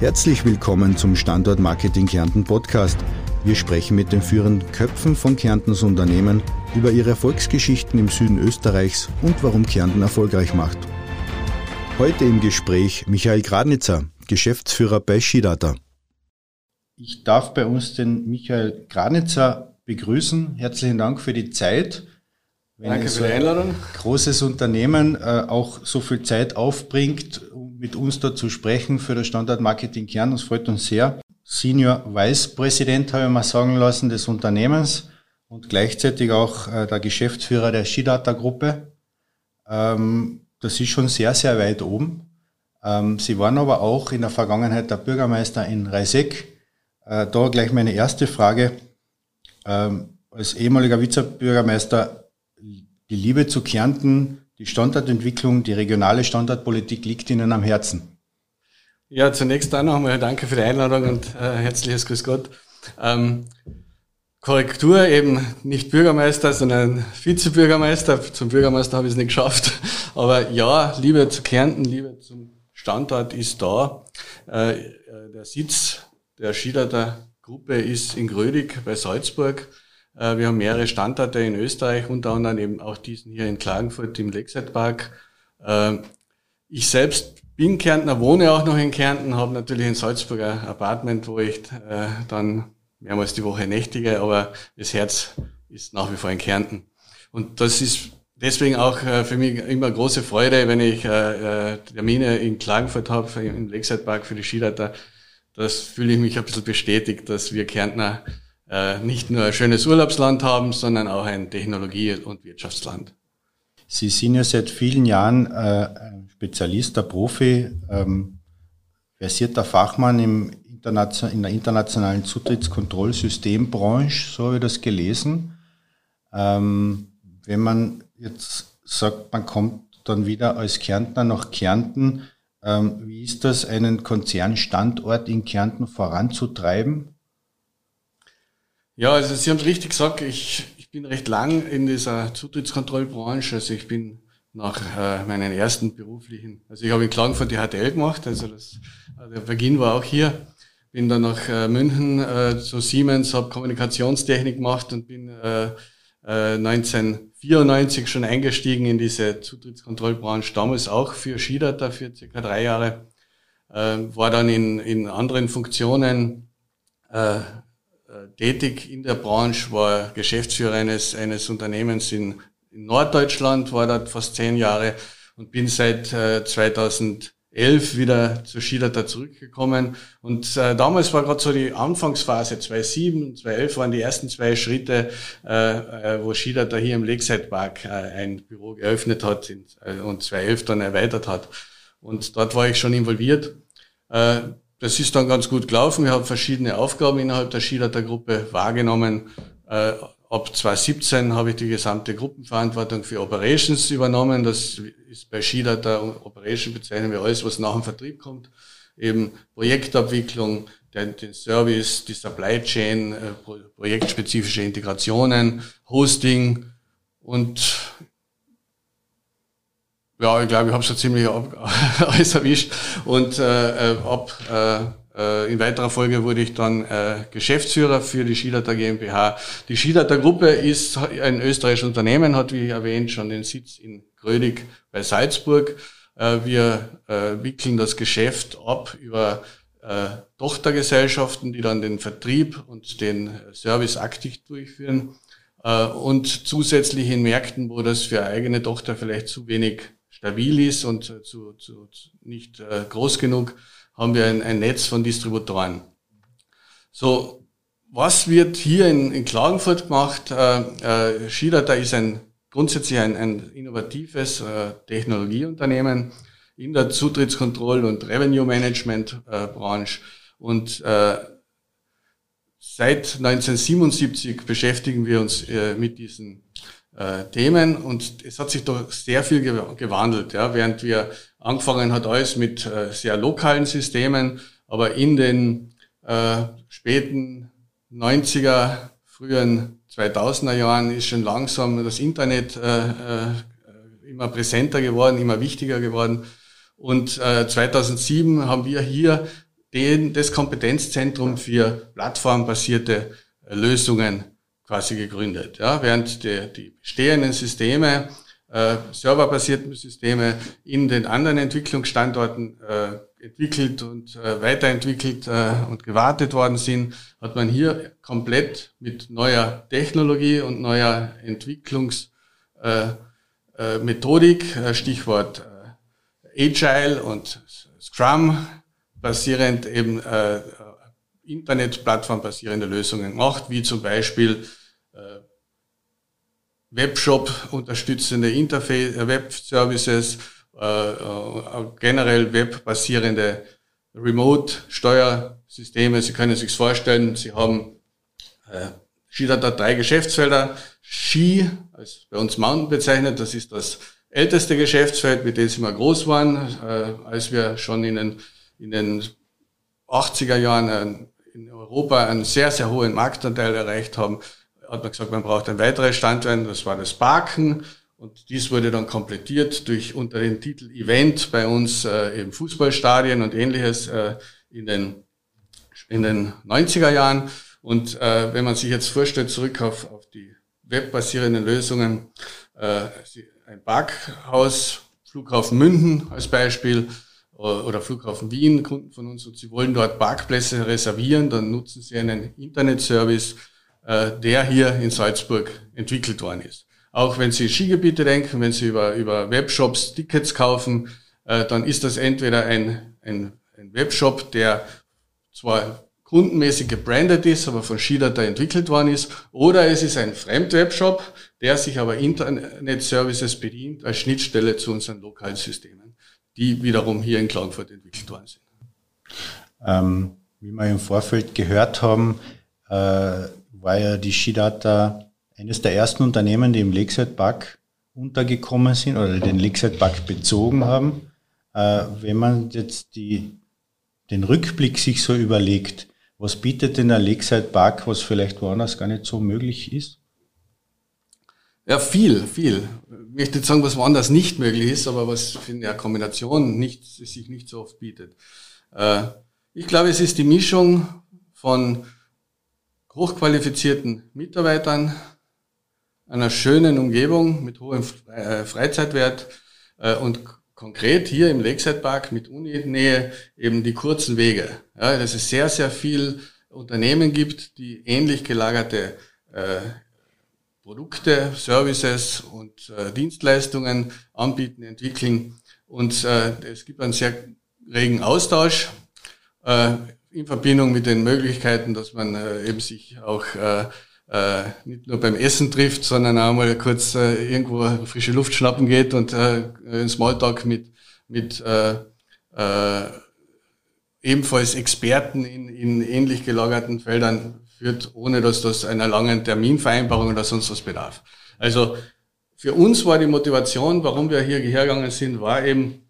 Herzlich willkommen zum Standort Marketing Kärnten Podcast. Wir sprechen mit den führenden Köpfen von Kärntens Unternehmen über ihre Erfolgsgeschichten im Süden Österreichs und warum Kärnten erfolgreich macht. Heute im Gespräch Michael Gradnitzer, Geschäftsführer bei Skidata. Ich darf bei uns den Michael Gradnitzer begrüßen. Herzlichen Dank für die Zeit. Wenn Danke für die Einladung. großes Unternehmen äh, auch so viel Zeit aufbringt, mit uns da zu sprechen für das Standard Marketing Kern, das freut uns sehr. Senior Vice Präsident, habe ich mal sagen lassen, des Unternehmens und gleichzeitig auch äh, der Geschäftsführer der Skidata Gruppe. Ähm, das ist schon sehr, sehr weit oben. Ähm, Sie waren aber auch in der Vergangenheit der Bürgermeister in Reisek. Äh, da gleich meine erste Frage. Ähm, als ehemaliger Vizebürgermeister die Liebe zu Kärnten, die Standortentwicklung, die regionale Standortpolitik liegt Ihnen am Herzen. Ja, zunächst auch noch einmal danke für die Einladung und äh, herzliches Grüß Gott. Ähm, Korrektur eben nicht Bürgermeister, sondern Vizebürgermeister. Zum Bürgermeister habe ich es nicht geschafft. Aber ja, Liebe zu Kärnten, Liebe zum Standort ist da. Äh, äh der Sitz der Schiederter Gruppe ist in Grödig bei Salzburg. Äh, wir haben mehrere Standorte in Österreich, unter anderem eben auch diesen hier in Klagenfurt im Lakeside Park. Äh, ich selbst bin Kärntner, wohne auch noch in Kärnten, habe natürlich ein Salzburger Apartment, wo ich äh, dann mehrmals die Woche nächtige, aber das Herz ist nach wie vor in Kärnten. Und das ist deswegen auch für mich immer große Freude, wenn ich Termine in Klagenfurt habe, im Lakeside Park für die Skileiter. Das fühle ich mich ein bisschen bestätigt, dass wir Kärntner äh, nicht nur ein schönes Urlaubsland haben, sondern auch ein Technologie- und Wirtschaftsland. Sie sind ja seit vielen Jahren äh, Spezialist, der Profi, ähm, versierter Fachmann im in der internationalen Zutrittskontrollsystembranche, so habe ich das gelesen. Ähm, wenn man jetzt sagt, man kommt dann wieder als Kärntner nach Kärnten, ähm, wie ist das, einen Konzernstandort in Kärnten voranzutreiben? Ja, also Sie haben es richtig gesagt, ich, ich bin recht lang in dieser Zutrittskontrollbranche. Also ich bin nach äh, meinen ersten beruflichen, also ich habe in Klagenfurt die HTL gemacht, also das, also der Beginn war auch hier. Bin dann nach äh, München äh, zu Siemens, habe Kommunikationstechnik gemacht und bin äh, äh, 1994 schon eingestiegen in diese Zutrittskontrollbranche, damals auch für Skidata für circa drei Jahre. Äh, war dann in, in anderen Funktionen äh, äh, tätig in der Branche, war Geschäftsführer eines, eines Unternehmens in, in Norddeutschland, war dort fast zehn Jahre und bin seit äh, 2011 wieder zu Skidata zurückgekommen. Und äh, damals war gerade so die Anfangsphase, 2007 und 2011 waren die ersten zwei Schritte, äh, äh, wo Skidata hier im Lakeside Park äh, ein Büro geöffnet hat äh, und 2011 dann erweitert hat. Und dort war ich schon involviert. Äh, das ist dann ganz gut gelaufen. Wir haben verschiedene Aufgaben innerhalb der Skidata-Gruppe wahrgenommen. Äh, ab 2017 habe ich die gesamte Gruppenverantwortung für Operations übernommen. Das ist bei Skidata Operation bezeichnen wir alles, was nach dem Vertrieb kommt. Eben Projektabwicklung, den, den Service, die Supply Chain, äh, projektspezifische Integrationen, Hosting und ja, ich glaube, ich habe schon ziemlich alles erwischt. Und äh, äh, ab äh, äh, in weiterer Folge wurde ich dann äh, Geschäftsführer für die Skidata GmbH. Die Skidata Gruppe ist ein österreichisches Unternehmen, hat wie erwähnt schon den Sitz in Grödig bei Salzburg. Äh, wir äh, wickeln das Geschäft ab über äh, Tochtergesellschaften, die dann den Vertrieb und den Service aktiv durchführen. Äh, und zusätzlich in Märkten, wo das für eigene Tochter vielleicht zu wenig stabil ist und zu, zu, zu nicht äh, groß genug, haben wir ein, ein Netz von Distributoren. So, was wird hier in, in Klagenfurt gemacht? Äh, äh, Skidata ist ein grundsätzlich ein, ein innovatives äh, Technologieunternehmen in der Zutrittskontrolle und Revenue Management äh, Branche und äh, Seit 1977 beschäftigen wir uns äh, mit diesen äh, Themen und es hat sich doch sehr viel gewandelt. Ja, während wir angefangen hat alles mit äh, sehr lokalen Systemen, aber in den äh, späten 90er, frühen 2000er Jahren ist schon langsam das Internet äh, äh, immer präsenter geworden, immer wichtiger geworden. Und äh, 2007 haben wir hier den, das Kompetenzzentrum für plattformbasierte Lösungen quasi gegründet. Ja, während die, die bestehenden Systeme, äh, serverbasierten Systeme in den anderen Entwicklungsstandorten äh, entwickelt und äh, weiterentwickelt äh, und gewartet worden sind, hat man hier komplett mit neuer Technologie und neuer Entwicklungsmethodik, äh, äh, Stichwort äh, Agile und Scrum, basierend eben äh, Internetplattform basierende Lösungen gemacht, wie zum Beispiel äh, Webshop unterstützende Interface, äh, Web-Services, äh, äh, generell webbasierende Remote-Steuersysteme. Sie können sich vorstellen, Sie haben äh, Skidata drei Geschäftsfelder. Ski, als bei uns Mountain bezeichnet, das ist das älteste Geschäftsfeld, mit dem Sie mal groß waren, äh, als wir schon in den, in den 80er Jahren in Europa einen sehr, sehr hohen Marktanteil erreicht haben, hat man gesagt, man braucht ein weiteres Standbein, das war das Parken. Und dies wurde dann komplettiert durch unter dem Titel Event bei uns äh, im Fußballstadien und ähnliches äh, in, den, in den 90er Jahren. Und äh, wenn man sich jetzt vorstellt, zurück auf, auf die webbasierenden Lösungen, äh, ein Parkhaus, Flughafen München als Beispiel, oder Flughafen Wien, Kunden von uns, und sie wollen dort Parkplätze reservieren, dann nutzen sie einen Internetservice, äh, der hier in Salzburg entwickelt worden ist. Auch wenn Sie Skigebiete denken, wenn Sie über, über Webshops Tickets kaufen, äh, dann ist das entweder ein, ein, ein Webshop, der zwar kundenmäßig gebrandet ist, aber von Skidata entwickelt worden ist, oder es ist ein Fremdwebshop, der sich aber Internet-Services bedient als Schnittstelle zu unseren lokalen Systemen, die wiederum hier in Klagenfurt entwickelt worden sind. Ähm, wie wir im Vorfeld gehört haben, äh, war ja die Skidata eines der ersten Unternehmen, die im Lakeside Park untergekommen sind oder den Lakeside Park bezogen haben. Äh, wenn man jetzt die, den Rückblick sich so überlegt, was bietet denn der Lakeside Park, was vielleicht woanders gar nicht so möglich ist? Ja, viel, viel. Ich möchte nicht sagen, was woanders nicht möglich ist, aber was in der Kombination nicht, sich nicht so oft bietet. Äh, ich glaube, es ist die Mischung von hochqualifizierten Mitarbeitern, einer schönen Umgebung mit hohem äh, Freizeitwert äh, und konkret hier im Lakeside Park mit Uni-Nähe eben die kurzen Wege. Ja, dass es sehr, sehr viel Unternehmen gibt, die ähnlich gelagerte äh, Produkte, Services und Dienstleistungen anbieten, entwickeln. Und es gibt einen sehr regen Austausch. Äh, in Verbindung mit den Möglichkeiten, dass man äh, eben sich auch äh, äh, nicht nur beim Essen trifft, sondern auch mal kurz äh, irgendwo frische Luft schnappen geht und äh, einen Smalltalk mit, mit äh, äh, ebenfalls Experten in, in ähnlich gelagerten Feldern führt, ohne dass das einer langen Terminvereinbarung oder sonst was bedarf. Also für uns war die Motivation, warum wir hier hergegangen sind, war eben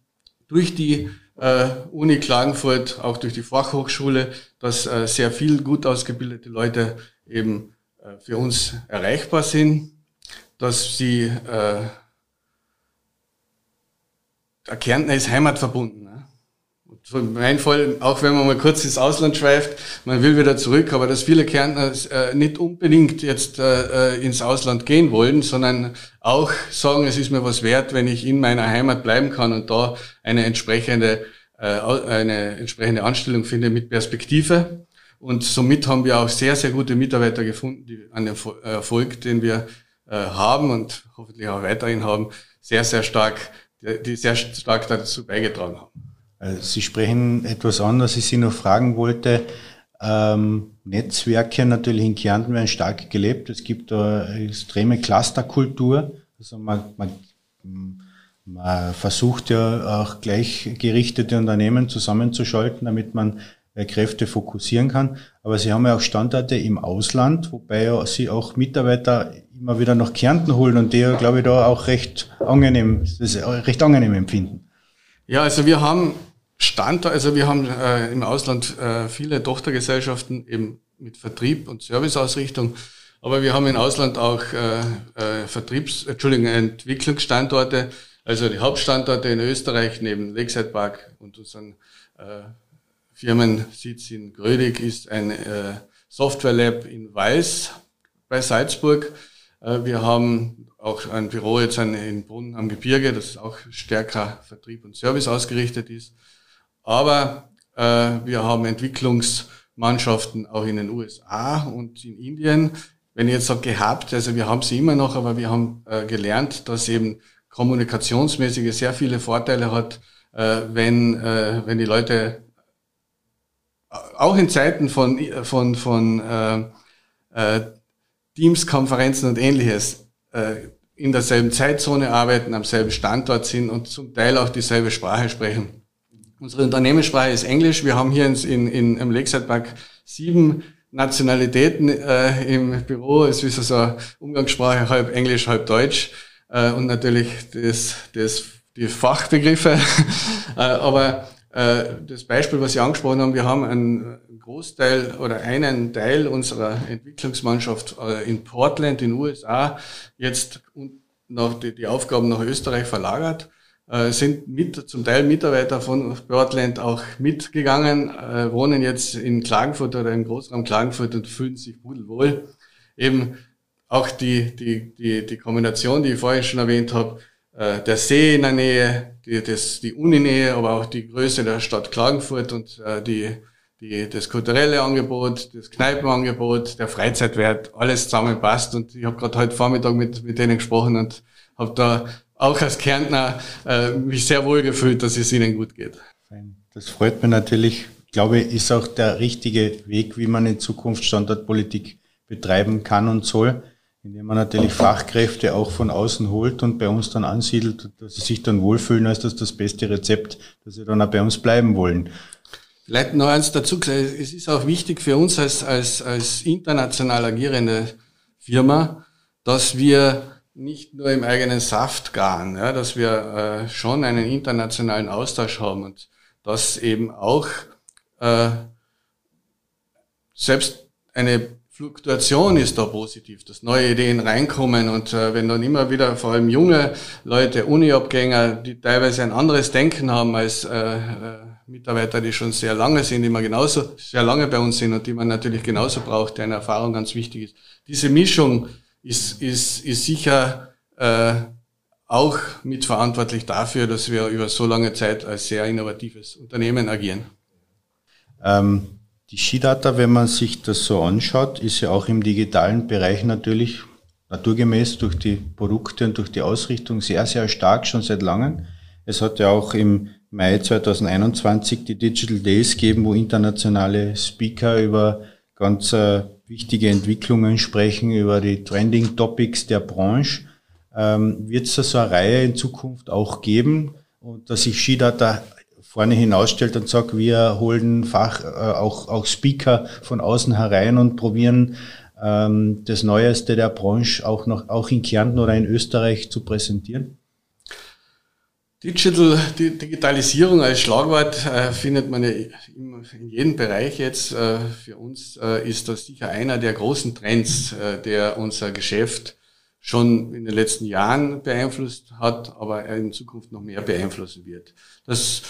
durch die äh, Uni Klagenfurt, auch durch die Fachhochschule, dass äh, sehr viel gut ausgebildete Leute eben äh, für uns erreichbar sind, dass sie äh, Kärntner ist heimatverbunden. Und mein Fall, auch wenn man mal kurz ins Ausland schweift, man will wieder zurück, aber dass viele Kärntner äh, nicht unbedingt jetzt äh, äh, ins Ausland gehen wollen, sondern auch sagen, es ist mir was wert, wenn ich in meiner Heimat bleiben kann und da eine entsprechende, äh, eine entsprechende Anstellung finde mit Perspektive. Und somit haben wir auch sehr, sehr gute Mitarbeiter gefunden, die an den Erfolg, den wir äh, haben und hoffentlich auch weiterhin haben, sehr, sehr stark, die sehr stark dazu beigetragen haben. Also Sie sprechen etwas an, was ich Sie noch fragen wollte. Ähm, Netzwerke natürlich in Kärnten werden stark gelebt. Es gibt eine extreme Clusterkultur. Also man, man, man versucht ja auch gleichgerichtete Unternehmen zusammenzuschalten, damit man äh, Kräfte fokussieren kann. Aber Sie haben ja auch Standorte im Ausland, wobei Sie auch Mitarbeiter immer wieder nach Kärnten holen und die glaube ich, da auch recht angenehm, das recht angenehm empfinden. Ja, also wir haben Standort, also wir haben äh, im Ausland äh, viele Tochtergesellschaften eben mit Vertrieb und Serviceausrichtung, aber wir haben im Ausland auch äh, äh, Vertriebs-, Entschuldigung, Entwicklungsstandorte, also die Hauptstandorte in Österreich neben Lakeside Park und unseren äh, Firmensitz in Grödig ist ein äh, Software Lab in Weiß bei Salzburg. Äh, wir haben auch ein Büro jetzt in Bonn am Gebirge, das auch stärker Vertrieb und Service ausgerichtet ist. Aber äh, wir haben Entwicklungsmannschaften auch in den USA und in Indien. Wenn ich jetzt sage gehabt, also wir haben sie immer noch, aber wir haben äh, gelernt, dass eben kommunikationsmäßige sehr viele Vorteile hat, äh, wenn, äh, wenn die Leute auch in Zeiten von, von, von äh, äh, Teams-Konferenzen und ähnliches äh, in derselben Zeitzone arbeiten, am selben Standort sind und zum Teil auch dieselbe Sprache sprechen. Unsere Unternehmenssprache ist Englisch. Wir haben hier in, in, im Lakeside Park sieben Nationalitäten äh, im Büro. Es ist also Umgangssprache halb Englisch, halb Deutsch äh, und natürlich das, das, die Fachbegriffe. äh, aber äh, das Beispiel, was Sie angesprochen haben, wir haben einen Großteil oder einen Teil unserer Entwicklungsmannschaft äh, in Portland in den USA jetzt noch die, die Aufgaben nach Österreich verlagert äh, sind mit, zum Teil Mitarbeiter von Portland auch mitgegangen, wohnen jetzt in Klagenfurt oder im Großraum Klagenfurt und fühlen sich pudelwohl. Eben auch die, die, die, die Kombination, die ich vorhin schon erwähnt habe, äh, der See in der Nähe, die, das, die Uninähe, aber auch die Größe der Stadt Klagenfurt und äh, die, die, das kulturelle Angebot, das Kneipenangebot, der Freizeitwert, alles zusammenpasst. Und ich habe gerade heute Vormittag mit, mit denen gesprochen und habe da auch als Kärntner äh, mich sehr wohl gefühlt, dass es ihnen gut geht. Das freut mich natürlich. Ich glaube, ist auch der richtige Weg, wie man in Zukunft Standortpolitik betreiben kann und soll indem man natürlich Fachkräfte auch von außen holt und bei uns dann ansiedelt, dass sie sich dann wohlfühlen, als das das beste Rezept, dass sie dann auch bei uns bleiben wollen. Vielleicht noch eins dazu gesagt, es ist auch wichtig für uns als, als, als international agierende Firma, dass wir nicht nur im eigenen Saft garen, ja, dass wir äh, schon einen internationalen Austausch haben und dass eben auch äh, selbst eine Fluktuation ist da positiv, dass neue Ideen reinkommen und äh, wenn dann immer wieder vor allem junge Leute, Uniabgänger, die teilweise ein anderes Denken haben als äh, äh, Mitarbeiter, die schon sehr lange sind, die man genauso sehr lange bei uns sind und die man natürlich genauso braucht, deren Erfahrung ganz wichtig ist. Diese Mischung ist, ist, ist sicher äh, auch mitverantwortlich dafür, dass wir über so lange Zeit als sehr innovatives Unternehmen agieren. Ähm die Skidata, wenn man sich das so anschaut, ist ja auch im digitalen Bereich natürlich naturgemäß durch die Produkte und durch die Ausrichtung sehr, sehr stark schon seit langem. Es hat ja auch im Mai 2021 die Digital Days gegeben, wo internationale Speaker über ganz äh, wichtige Entwicklungen sprechen, über die Trending Topics der Branche. Ähm, Wird es da so eine Reihe in Zukunft auch geben und dass sich Skidata vorne hinausstellt und sagt, wir holen Fach, äh, auch, auch Speaker von außen herein und probieren ähm, das Neueste der Branche auch noch auch in Kärnten oder in Österreich zu präsentieren? Digital, die Digitalisierung als Schlagwort äh, findet man ja in, jedem Bereich jetzt. Äh, für uns äh, ist das sicher einer der großen Trends, äh, der unser Geschäft schon in den letzten Jahren beeinflusst hat, aber in Zukunft noch mehr beeinflussen wird. Das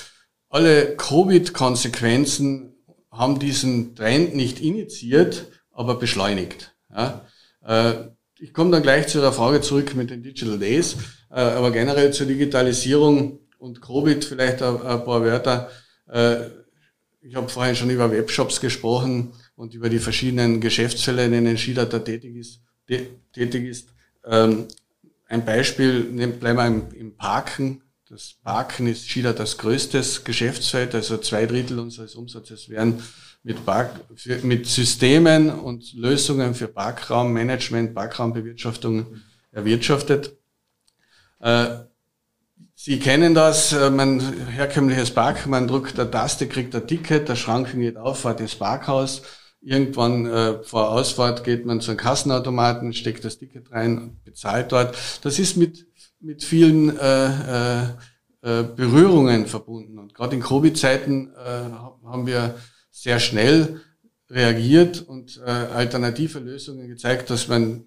alle Covid-Konsequenzen haben diesen Trend nicht initiiert, aber beschleunigt. Ja. Äh, ich komme dann gleich zu der Frage zurück mit den Digital Days, aber generell zur Digitalisierung und Covid vielleicht ein, paar Wörter. Äh, ich habe vorhin schon über Webshops gesprochen und über die verschiedenen Geschäftsfälle, in denen Skidata tätig ist. Tätig ist. Ähm, ein Beispiel, bleiben wir im Parken. Das Parken ist Schiller das größte Geschäftsfeld, also zwei Drittel unseres Umsatzes werden mit, Park, mit Systemen und Lösungen für Parkraummanagement, Parkraumbewirtschaftung erwirtschaftet. Äh, Sie kennen das, äh, mein herkömmliches Park, man drückt eine Taste, kriegt ein Ticket, der Schrank geht auf, fährt ins Parkhaus. Irgendwann äh, vor Ausfahrt geht man zu einem Kassenautomaten, steckt das Ticket rein, bezahlt dort. Das ist mit mit vielen äh, äh, äh, Berührungen verbunden. Und gerade in Covid-Zeiten äh, haben wir sehr schnell reagiert und äh, alternative Lösungen gezeigt, dass man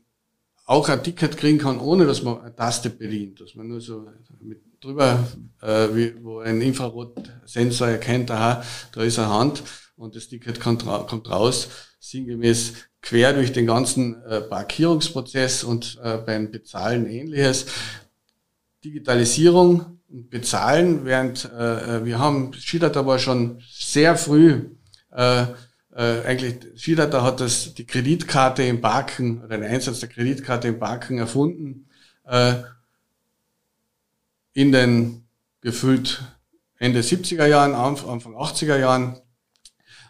auch ein Ticket kriegen kann, ohne dass man eine Taste bedient, dass man nur so mit drüber, äh, wie, wo ein Infrarotsensor erkennt, aha, da ist eine Hand und das Ticket kommt, kommt raus, sinngemäß quer durch den ganzen äh, Parkierungsprozess und äh, beim Bezahlen ähnliches. Digitalisierung und Bezahlen, während äh, äh wir haben, Schidata aber schon sehr früh äh, äh, eigentlich Schidata hat das die Kreditkarte im Parken oder den Einsatz der Kreditkarte im Parken erfunden. Äh, in den gefühlt Ende 70er Jahren, Anfang 80er Jahren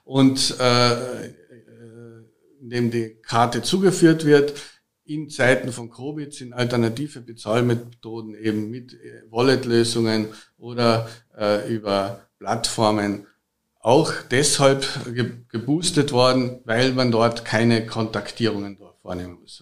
und äh, indem die Karte zugeführt wird. In Zeiten von Covid sind alternative Bezahlmethoden eben mit äh, Wallet-Lösungen oder äh, über Plattformen auch deshalb ge geboostet worden, weil man dort keine Kontaktierungen vornehmen muss.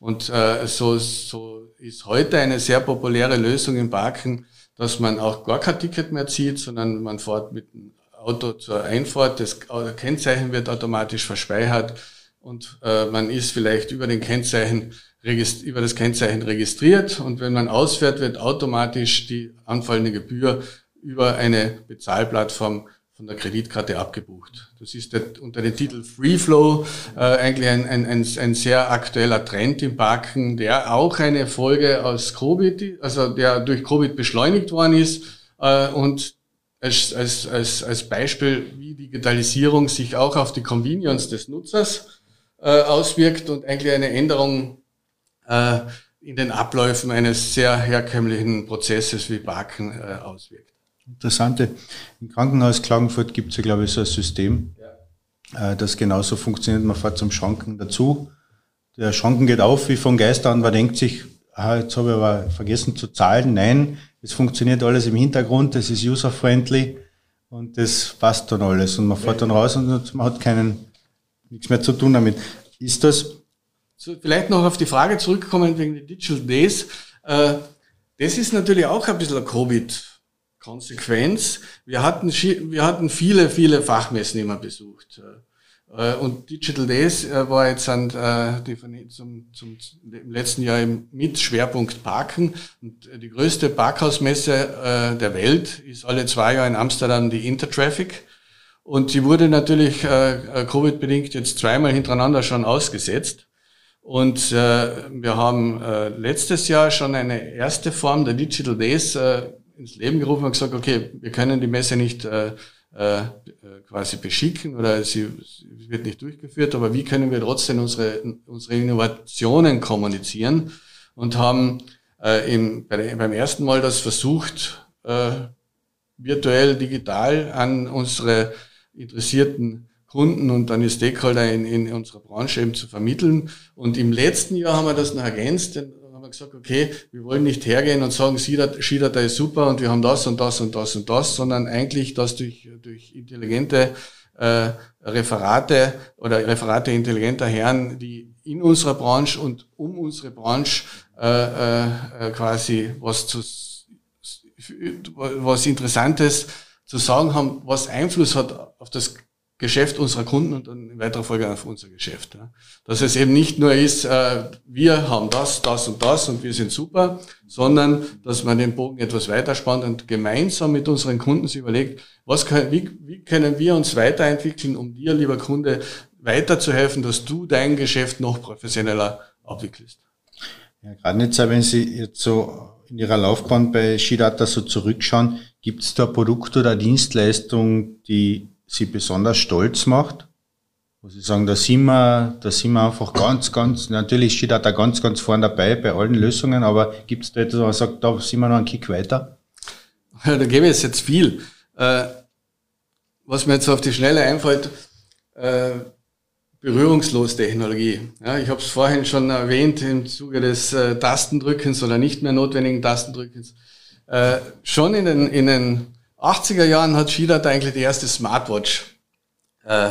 Und äh, so, so ist heute eine sehr populäre Lösung im Parken, dass man auch gar kein Ticket mehr zieht, sondern man fährt mit dem Auto zur Einfahrt, das Kennzeichen wird automatisch verspeichert und äh, man ist vielleicht über den Kennzeichen über das Kennzeichen registriert und wenn man ausfährt, wird automatisch die anfallende Gebühr über eine Bezahlplattform von der Kreditkarte abgebucht. Das ist der, unter dem Titel Free Flow äh, eigentlich ein, ein, ein, ein sehr aktueller Trend im Parken, der auch eine Folge aus Covid, also der durch Covid beschleunigt worden ist äh, und als, als, als, als Beispiel, wie Digitalisierung sich auch auf die Convenience des Nutzers äh, auswirkt und eigentlich eine Änderung äh, in den Abläufen eines sehr herkömmlichen Prozesses wie Parken äh, auswirkt. Interessante. Im Krankenhaus Klagenfurt gibt es ja, glaube ich, so ein System, ja. äh, das genauso funktioniert. Man fährt zum Schranken dazu. Der Schranken geht auf wie von Geister an. Man denkt sich, ah, jetzt habe ich aber vergessen zu zahlen. Nein, es funktioniert alles im Hintergrund, es ist user-friendly und das passt dann alles. Und man fährt dann raus und man hat keinen nichts mehr zu tun damit. Ist das? So, vielleicht noch auf die Frage zurückkommen wegen den Digital Days. Äh, das ist natürlich auch ein bisschen eine Covid-Konsequenz. Wir hatten, wir hatten viele, viele Fachmessen immer besucht. Äh, und Digital Days äh, war jetzt an, die, zum, zum, im letzten Jahr mit Schwerpunkt Parken. Und die größte Parkhausmesse der Welt ist alle zwei Jahre in Amsterdam die Intertraffic. Und die wurde natürlich äh, äh, Covid-bedingt jetzt zweimal hintereinander schon ausgesetzt. Und äh, wir haben äh, letztes Jahr schon eine erste Form der Digital Days äh, ins Leben gerufen und gesagt, okay, wir können die Messe nicht äh, äh, quasi beschicken oder sie, sie wird nicht durchgeführt, aber wie können wir trotzdem unsere, unsere Innovationen kommunizieren und haben äh, im, bei, beim ersten Mal das versucht, äh, virtuell, digital an unsere interessierten Kunden und dann die Stakeholder in, in unserer Branche eben zu vermitteln. Und im letzten Jahr haben wir das noch ergänzt, haben wir gesagt, okay, wir wollen nicht hergehen und sagen, Skidata ist super und wir haben das und das und das und das, sondern eigentlich das durch, durch intelligente äh, Referate oder Referate intelligenter Herren, die in unserer Branche und um unsere Branche äh, äh, quasi was zu was Interessantes zu sagen haben, was Einfluss hat auf das Geschäft unserer Kunden und dann in weiterer Folge auf unser Geschäft. Dass es eben nicht nur ist, äh, wir haben das, das und das und wir sind super, sondern dass man den Bogen etwas weiter spannt und gemeinsam mit unseren Kunden sich überlegt, was können, wie, wie können wir uns weiterentwickeln, um dir, lieber Kunde, weiterzuhelfen, dass du dein Geschäft noch professioneller abwickelst. Ja, gerade jetzt, wenn Sie jetzt so in Ihrer Laufbahn bei Shidata so zurückschauen, gibt es da Produkte oder Dienstleistungen, die Sie besonders stolz macht? Wo Sie sagen, da sind wir, da sind wir einfach ganz, ganz, natürlich steht da ganz, ganz vorne dabei bei allen Lösungen, aber gibt es da etwas, wo man sagt, da sind wir noch einen Kick weiter? Ja, da ich es jetzt viel. Äh, was mir jetzt auf die Schnelle einfällt, äh, berührungslos Technologie. Ja, ich habe es vorhin schon erwähnt im Zuge des äh, Tastendrückens oder nicht mehr notwendigen Tastendrückens. Äh, schon in den, in den 80er Jahren hat Schiedert eigentlich die erste Smartwatch äh,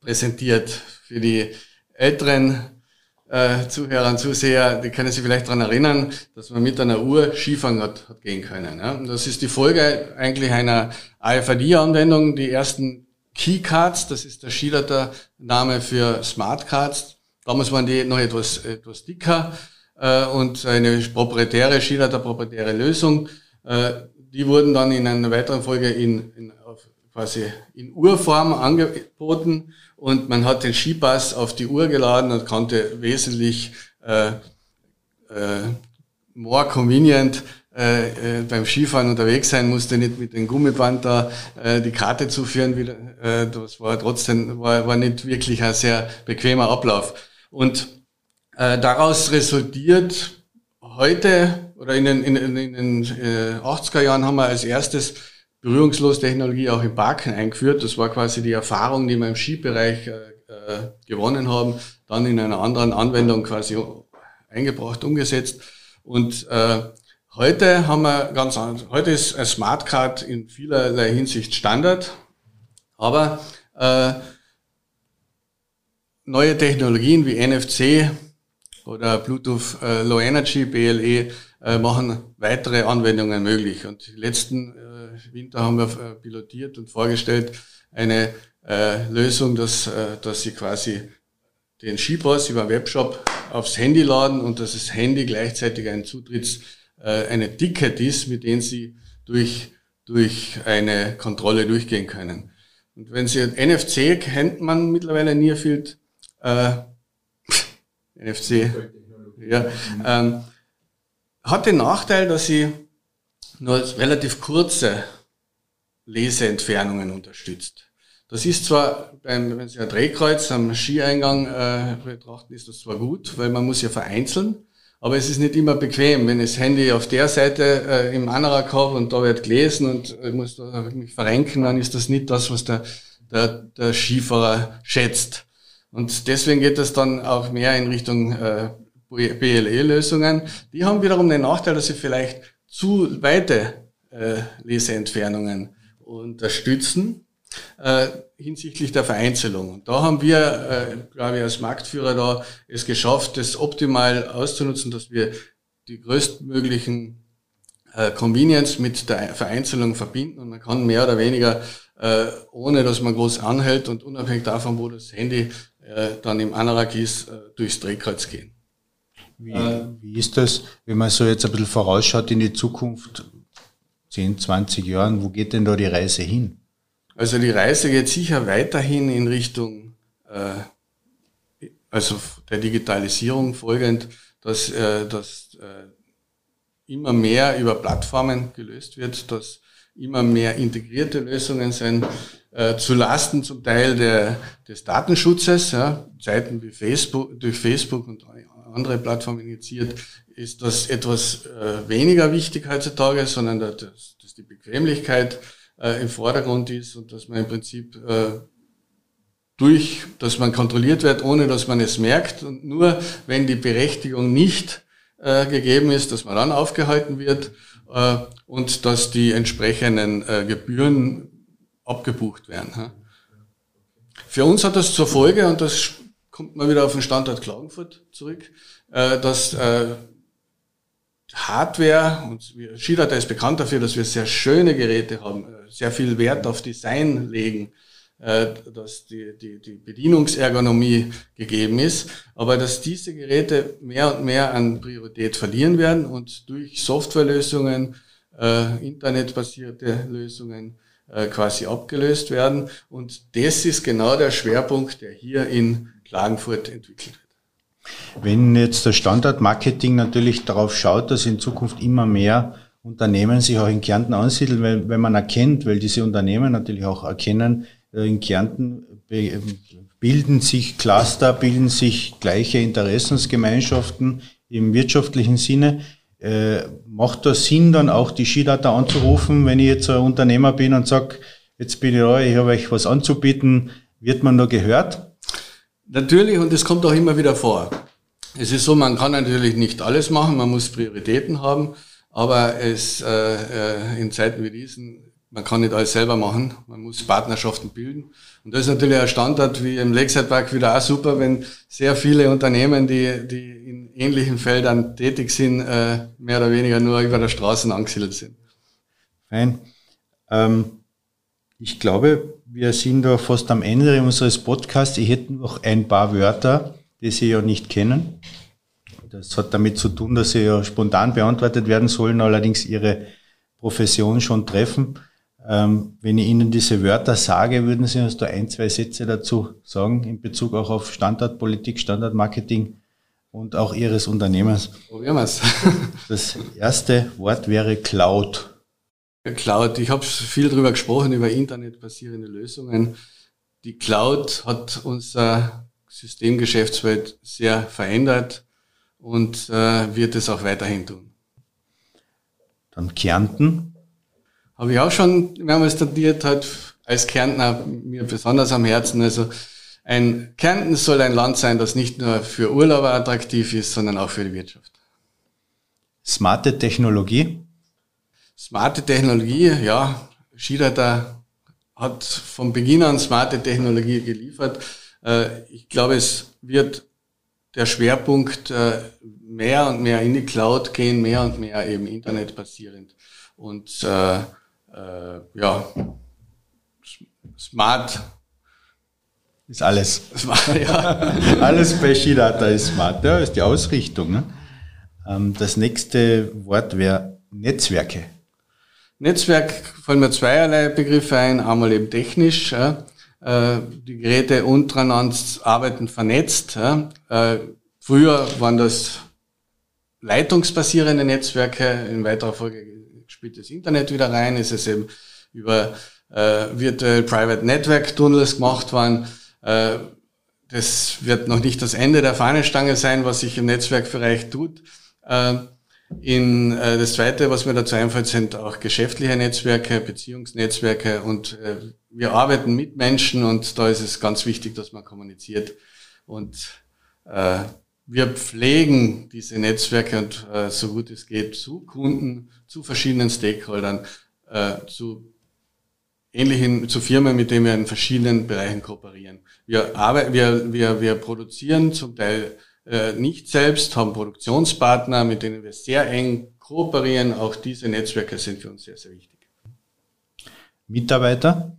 präsentiert. Für die älteren äh, Zuhörer und Zuseher, die können sich vielleicht daran erinnern, dass man mit einer Uhr Skifahren hat, hat gehen können. Ja? Und das ist die Folge eigentlich einer AFID-Anwendung. Die ersten Keycards, das ist der Schillerter Name für Smartcards. Damals waren die noch etwas, etwas dicker äh, und eine proprietäre, Skidata proprietäre Lösung. Äh, die wurden dann in einer weiteren Folge in, in quasi in Urform angeboten und man hat den Skipass auf die Uhr geladen und konnte wesentlich äh, äh, more convenient äh, äh, beim Skifahren unterwegs sein, musste nicht mit dem Gummiband da äh, die Karte zuführen. Wieder, äh, das war trotzdem war, war nicht wirklich ein sehr bequemer Ablauf. Und äh, daraus resultiert heute oder in den, in, in, den äh, 80er Jahren haben wir als erstes berührungslos Technologie auch im Parken eingeführt. Das war quasi die Erfahrung, die wir im Skibereich äh, äh, gewonnen haben, dann in einer anderen Anwendung quasi eingebracht, umgesetzt. Und äh, heute haben wir ganz anders. Heute ist ein Smartcard in vielerlei Hinsicht Standard, aber äh, neue Technologien wie NFC oder Bluetooth äh, Low Energy BLE machen weitere Anwendungen möglich. Und letzten äh, Winter haben wir äh, pilotiert und vorgestellt eine äh, Lösung, dass, äh, dass Sie quasi den Skipass über Webshop aufs Handy laden und dass das Handy gleichzeitig ein Zutritts, äh, eine Ticket ist, mit dem Sie durch, durch eine Kontrolle durchgehen können. Und wenn Sie NFC kennt man mittlerweile Nearfield, äh, NFC, ja, ähm, hat den Nachteil, dass sie nur relativ kurze Leseentfernungen unterstützt. Das ist zwar, beim, wenn Sie ein Drehkreuz am Skieingang äh, betrachten, ist das zwar gut, weil man muss ja vereinzeln, aber es ist nicht immer bequem, wenn ich das Handy auf der Seite äh, im Anorak habe und da wird gelesen und ich muss da mich verrenken, dann ist das nicht das, was der, der, der Skifahrer schätzt. Und deswegen geht es dann auch mehr in Richtung äh, BLE-Lösungen, die haben wiederum den Nachteil, dass sie vielleicht zu weite äh, Leseentfernungen unterstützen äh, hinsichtlich der Vereinzelung. Und da haben wir, äh, glaube ich, als Marktführer da es geschafft, das optimal auszunutzen, dass wir die größtmöglichen äh, Convenience mit der Vereinzelung verbinden und man kann mehr oder weniger, äh, ohne dass man groß anhält und unabhängig davon, wo das Handy äh, dann im Anorak ist, äh, durchs Drehkreuz gehen. Wie, äh, wie ist das, wenn man so jetzt ein bisschen vorausschaut in die Zukunft, 10, 20 Jahren, wo geht denn da die Reise hin? Also die Reise geht sicher weiterhin in Richtung, äh, also der Digitalisierung folgend, dass, äh, dass äh, immer mehr über Plattformen gelöst wird, dass immer mehr integrierte Lösungen sind, äh, zu Lasten zum Teil der, des Datenschutzes, ja, Seiten wie Facebook, durch Facebook und andere Plattformen initiiert, ist das etwas äh, weniger wichtig heutzutage, sondern dass, dass die Bequemlichkeit äh, im Vordergrund ist und dass man im Prinzip äh, durch, dass man kontrolliert wird, ohne dass man es merkt und nur wenn die Berechtigung nicht äh, gegeben ist, dass man dann aufgehalten wird äh, und dass die entsprechenden äh, Gebühren abgebucht werden. Für uns hat das zur Folge, und das kommt man wieder auf den Standort Klagenfurt zurück, äh, dass äh, Hardware, und Skidata ist bekannt dafür, dass wir sehr schöne Geräte haben, äh, sehr viel Wert auf Design legen, dass die, die, die Bedienungsergonomie gegeben ist, aber dass diese Geräte mehr und mehr an Priorität verlieren werden und durch Softwarelösungen, internetbasierte Lösungen quasi abgelöst werden. Und das ist genau der Schwerpunkt, der hier in Klagenfurt entwickelt wird. Wenn jetzt der Standardmarketing natürlich darauf schaut, dass in Zukunft immer mehr Unternehmen sich auch in Kärnten ansiedeln, weil, wenn man erkennt, weil diese Unternehmen natürlich auch erkennen, äh, in Kärnten bilden sich Cluster, bilden sich gleiche Interessensgemeinschaften im wirtschaftlichen Sinne. Äh, macht das Sinn, dann auch die Skidata anzurufen, wenn ich jetzt ein Unternehmer bin und sage, jetzt bin ich da, ich habe euch was anzubieten, wird man da gehört? Natürlich, und das kommt auch immer wieder vor. Es ist so, man kann natürlich nicht alles machen, man muss Prioritäten haben, aber es äh, äh, in Zeiten wie diesen, man kann nicht alles selber machen, man muss Partnerschaften bilden. Und das ist natürlich ein Standard wie im Lakeside Park wieder auch super, wenn sehr viele Unternehmen, die, die in ähnlichen Feldern tätig sind, äh, mehr oder weniger nur über der Straße angesiedelt sind. Fein. Ähm, ich glaube, wir sind da fast am Ende unseres Podcasts. Ich hätte noch ein paar Wörter, die Sie ja nicht kennen. Das hat damit zu tun, dass sie ja spontan beantwortet werden sollen, allerdings ihre Profession schon treffen. Ähm, wenn ich Ihnen diese Wörter sage, würden Sie uns da ein, zwei Sätze dazu sagen, in Bezug auch auf Standardpolitik, Standardmarketing und auch Ihres Unternehmens? Probieren wir es. Das erste Wort wäre Cloud. Cloud, ich habe viel darüber gesprochen, über internetbasierende Lösungen. Die Cloud hat unser Systemgeschäftswelt sehr verändert und äh, wird es auch weiterhin tun. Dann Kärnten. Habe ich auch schon mehrmals studiert, hat als Kärntner mir besonders am Herzen. Also ein Kärnten soll ein Land sein, das nicht nur für Urlauber attraktiv ist, sondern auch für die Wirtschaft. Smarte Technologie. Smarte Technologie, ja, Skidata hat von Beginn an smarte Technologie geliefert. Äh, ich glaube, es wird der Schwerpunkt äh, mehr und mehr in die Cloud gehen, mehr und mehr eben internetbasierend. Und äh, äh, ja, smart ist alles. Smart, ja. alles bei Skidata ist smart. Ja, ist die Ausrichtung. Ne? Ähm, das nächste Wort wäre Netzwerke. Netzwerk fallen mir zweierlei Begriffe ein. Einmal eben technisch. Ja. Äh, die Geräte untereinander arbeiten vernetzt. Ja. Äh, früher waren das leitungsbasierende Netzwerke. In weiterer Folge spielt das Internet wieder rein. Es ist eben über äh, Virtual Private Network Tunnels gemacht worden. Äh, das wird noch nicht das Ende der Fahnenstange sein, was sich im Netzwerkbereich tut. Äh, in, äh, das Zweite, was mir dazu einfällt, sind auch geschäftliche Netzwerke, Beziehungsnetzwerke und äh, wir arbeiten mit Menschen und da ist es ganz wichtig, dass man kommuniziert und äh, wir pflegen diese Netzwerke und äh, so gut es geht zu Kunden, zu verschiedenen Stakeholdern, äh, zu ähnlichen, zu Firmen, mit denen wir in verschiedenen Bereichen kooperieren. Wir, arbeiten, wir, wir, wir produzieren zum Teil äh, nicht selbst, haben Produktionspartner, mit denen wir sehr eng kooperieren. Auch diese Netzwerke sind für uns sehr, sehr wichtig. Mitarbeiter?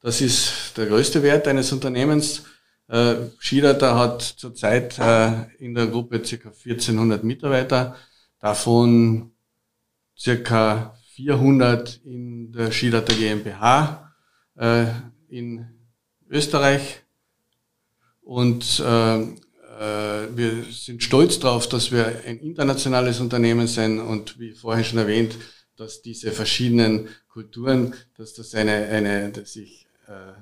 Das ist der größte Wert eines Unternehmens. Äh, hat zurzeit äh, in der Gruppe ca. 1400 Mitarbeiter, davon ca. 400 in der Skidata GmbH äh, in Österreich. Und äh, wir sind stolz darauf, dass wir ein internationales Unternehmen sind und wie vorhin schon erwähnt, dass diese verschiedenen Kulturen, dass das eine, eine dass sich äh,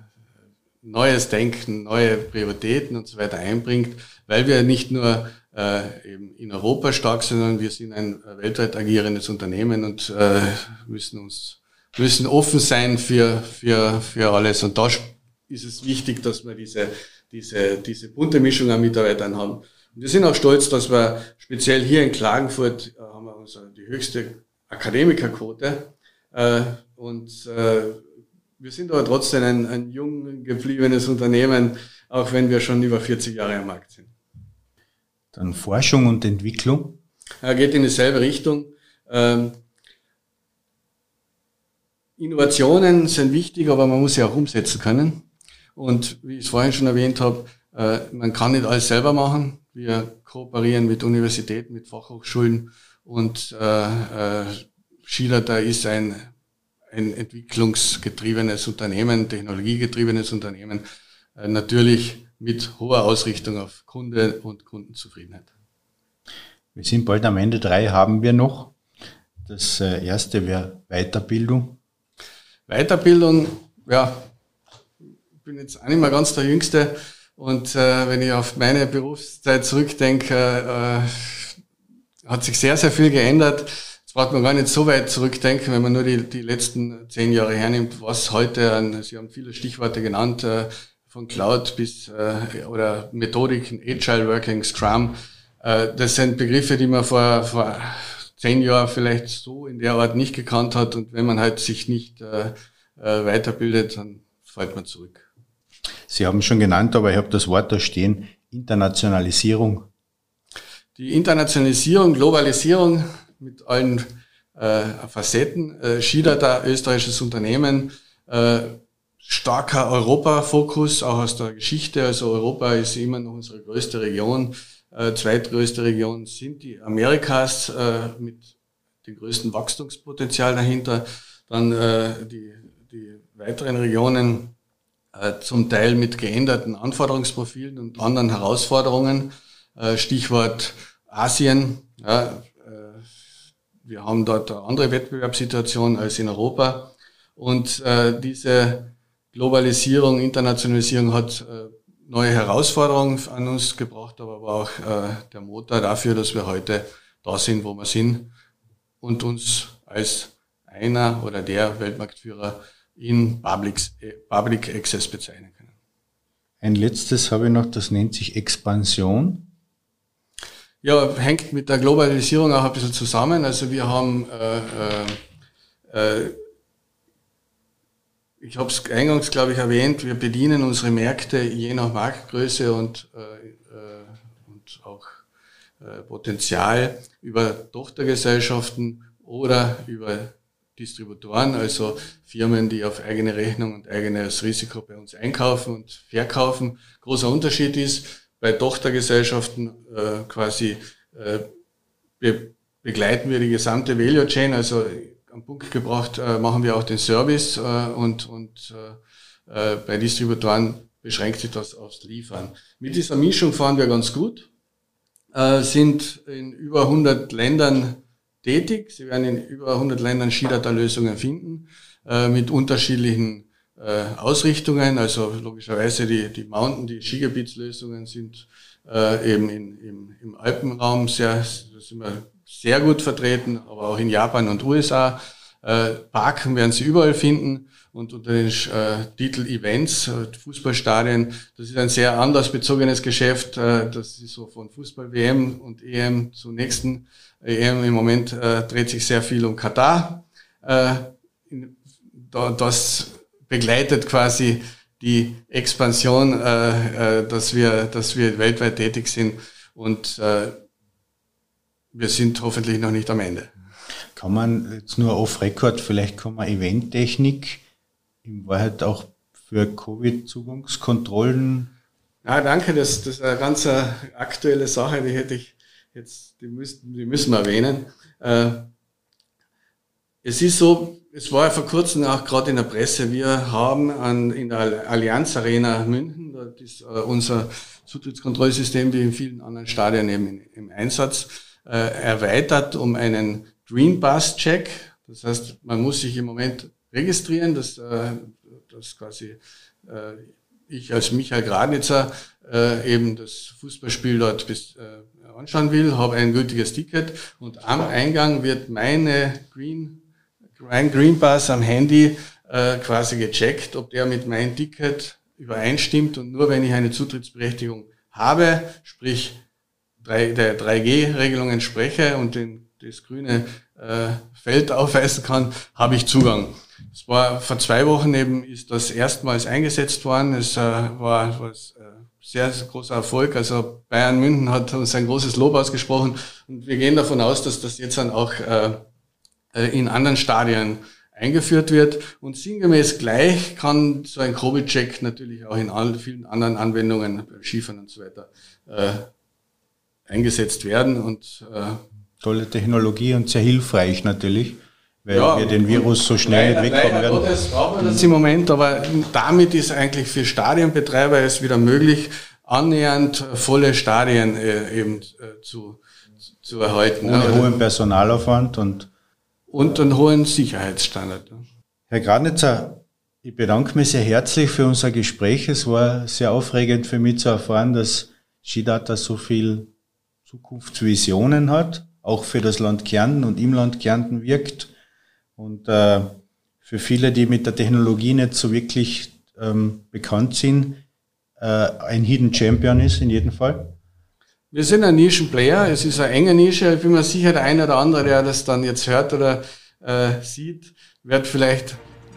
neues Denken, neue Prioritäten und so weiter einbringt, weil wir nicht nur äh, eben in Europa stark sind, sondern wir sind ein weltweit agierendes Unternehmen und äh, müssen uns müssen offen sein für, für, für alles. Und da ist es wichtig, dass wir diese diese, diese bunte Mischung an Mitarbeitern haben. Und wir sind auch stolz, dass wir speziell hier in Klagenfurt äh, haben wir unsere, die höchste Akademikerquote. Äh, und äh, wir sind aber trotzdem ein, ein jung gebliebenes Unternehmen, auch wenn wir schon über 40 Jahre am Markt sind. Dann Forschung und Entwicklung. Er geht in dieselbe Richtung. Ähm, Innovationen sind wichtig, aber man muss sie auch umsetzen können. Und wie ich es vorhin schon erwähnt habe, äh, man kann nicht alles selber machen. Wir kooperieren mit Universitäten, mit Fachhochschulen und äh, äh, Schiller, da ist ein, ein entwicklungsgetriebenes Unternehmen, technologiegetriebenes Unternehmen, äh, natürlich mit hoher Ausrichtung auf Kunde und Kundenzufriedenheit. Wir sind bald am Ende. Drei haben wir noch. Das äh, erste wäre Weiterbildung. Weiterbildung, ja, bin jetzt auch nicht mehr ganz der Jüngste. Und äh, wenn ich auf meine Berufszeit zurückdenke, äh, hat sich sehr, sehr viel geändert. Jetzt braucht man gar nicht so weit zurückdenken, wenn man nur die, die letzten zehn Jahre hernimmt, was heute an, Sie haben viele Stichworte genannt, äh, von Cloud bis äh, oder Methodiken, Agile Working, Scrum. Äh, das sind Begriffe, die man vor, vor zehn Jahren vielleicht so in der Art nicht gekannt hat. Und wenn man halt sich nicht äh, äh weiterbildet, dann fällt man zurück. Sie haben schon genannt, aber ich habe das Wort da stehen, Internationalisierung. Die Internationalisierung, Globalisierung mit allen äh, Facetten. Äh, Schieder, da österreichisches Unternehmen, äh, starker Europa-Fokus, auch aus der Geschichte. Also Europa ist immer noch unsere größte Region. Äh, zweitgrößte Region sind die Amerikas äh, mit dem größten Wachstumspotenzial dahinter. Dann äh, die, die weiteren Regionen zum Teil mit geänderten Anforderungsprofilen und anderen Herausforderungen. Äh, Stichwort Asien. Ja, äh, wir haben dort eine andere Wettbewerbssituation als in Europa. Und äh, diese Globalisierung, Internationalisierung hat äh, neue Herausforderungen an uns gebracht, aber war auch äh, der Motor dafür, dass wir heute da sind, wo wir sind und uns als einer oder der Weltmarktführer in Public, Public Access bezeichnen können. Ein letztes habe ich noch, das nennt sich Expansion. Ja, hängt mit der Globalisierung auch ein bisschen zusammen. Also wir haben äh, äh, äh ich habe es eingangs, glaube ich, erwähnt, wir bedienen unsere Märkte je nach Marktgröße und, äh, äh, und auch äh, Potenzial über Tochtergesellschaften oder über Distributoren, also Firmen, die auf eigene Rechnung und eigenes Risiko bei uns einkaufen und verkaufen. Großer Unterschied ist, bei Tochtergesellschaften äh, quasi äh, be begleiten wir die gesamte Value Chain, also am Punkt gebracht, äh, machen wir auch den Service äh, und, und äh, äh, bei Distributoren beschränkt sich das aufs Liefern. Mit dieser Mischung fahren wir ganz gut, äh, sind in über 100 Ländern tätig. Sie werden in über 100 Ländern Skidata-Lösungen finden, äh, mit unterschiedlichen äh, Ausrichtungen. Also logischerweise die, die Mountain, die Skigebietslösungen sind äh, eben in, im, im Alpenraum sehr, sind wir sehr gut vertreten, aber auch in Japan und USA. Äh, Parken werden Sie überall finden und unter den äh, Titel Events, äh, Fußballstadien, das ist ein sehr anders bezogenes Geschäft. Das ist so von Fußball-WM und EM zur nächsten EM. Im Moment dreht sich sehr viel um Katar. Das begleitet quasi die Expansion, dass wir, dass wir weltweit tätig sind und wir sind hoffentlich noch nicht am Ende. Kann man jetzt nur off-Record, vielleicht kann man Eventtechnik in Wahrheit auch für Covid-Zugangskontrollen? Ja, danke, das, das ist eine ganz aktuelle Sache, die hätte ich jetzt, die müssen, die müssen wir erwähnen. Äh, es ist so, es war ja vor kurzem auch gerade in der Presse, wir haben an, in der Allianz Arena München, das ist äh, unser Zutrittskontrollsystem wie in vielen anderen Stadien eben im, im Einsatz, äh, erweitert um einen Green Bus Check. Das heißt, man muss sich im Moment registrieren, dass, äh, dass quasi äh, ich als Michael Gradnitzer äh, eben das Fußballspiel dort bis, äh, anschauen will, habe ein gültiges Ticket und am Eingang wird meine Green, mein Green Pass am Handy äh, quasi gecheckt, ob der mit meinem Ticket übereinstimmt und nur wenn ich eine Zutrittsberechtigung habe, sprich 3, der 3G-Regelung entspreche und den, das grüne äh, Feld aufweisen kann, habe ich Zugang. Es war vor zwei Wochen eben, ist das erstmals eingesetzt worden. Es äh, war, war äh, sehr großer Erfolg. Also Bayern München hat uns ein großes Lob ausgesprochen und wir gehen davon aus, dass das jetzt dann auch äh, äh in anderen Stadien eingeführt wird. Und sinngemäß gleich kann so ein Covid-Check natürlich auch in all, vielen anderen Anwendungen, Skifahren und so weiter, äh, eingesetzt werden. Und, äh, Tolle Technologie und sehr hilfreich natürlich, weil ja, wir den Virus so schnell leider, wegkommen werden. Das brauchen wir das im Moment, aber damit ist eigentlich für Stadienbetreiber es wieder möglich, annähernd volle Stadien äh, eben äh, zu, zu erhalten. Ohne ja, hohen Personalaufwand und und einen hohen Sicherheitsstandard. Herr Gradnitzer, ich bedanke mich sehr herzlich für unser Gespräch. Es war sehr aufregend für mich zu erfahren, dass Skidata so viel Zukunftsvisionen hat, auch für das Land Kärnten und im Land Kärnten wirkt. Und äh, für viele, die mit der Technologie nicht so wirklich ähm, bekannt sind, äh, ein Hidden Champion ist in jedem Fall. Wir sind ein Nischenplayer, es ist eine enge Nische. Ich bin mir sicher, der eine oder andere, der das dann jetzt hört oder äh, sieht, wird vielleicht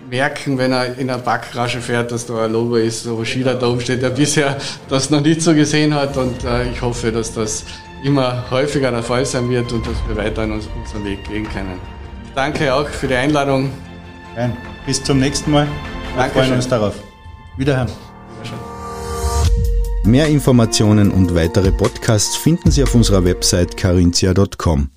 merken, wenn er in einer Backrasche fährt, dass da ein Logo ist, wo Schieder da oben steht, der bisher das noch nicht so gesehen hat. Und äh, ich hoffe, dass das immer häufiger der Fall sein wird und dass wir weiter uns, unseren Weg gehen können. Danke auch für die Einladung. Nein, bis zum nächsten Mal. Wir Dankeschön. freuen uns darauf. Wiederhören. Mehr Informationen und weitere Podcasts finden Sie auf unserer Website carinthia.com.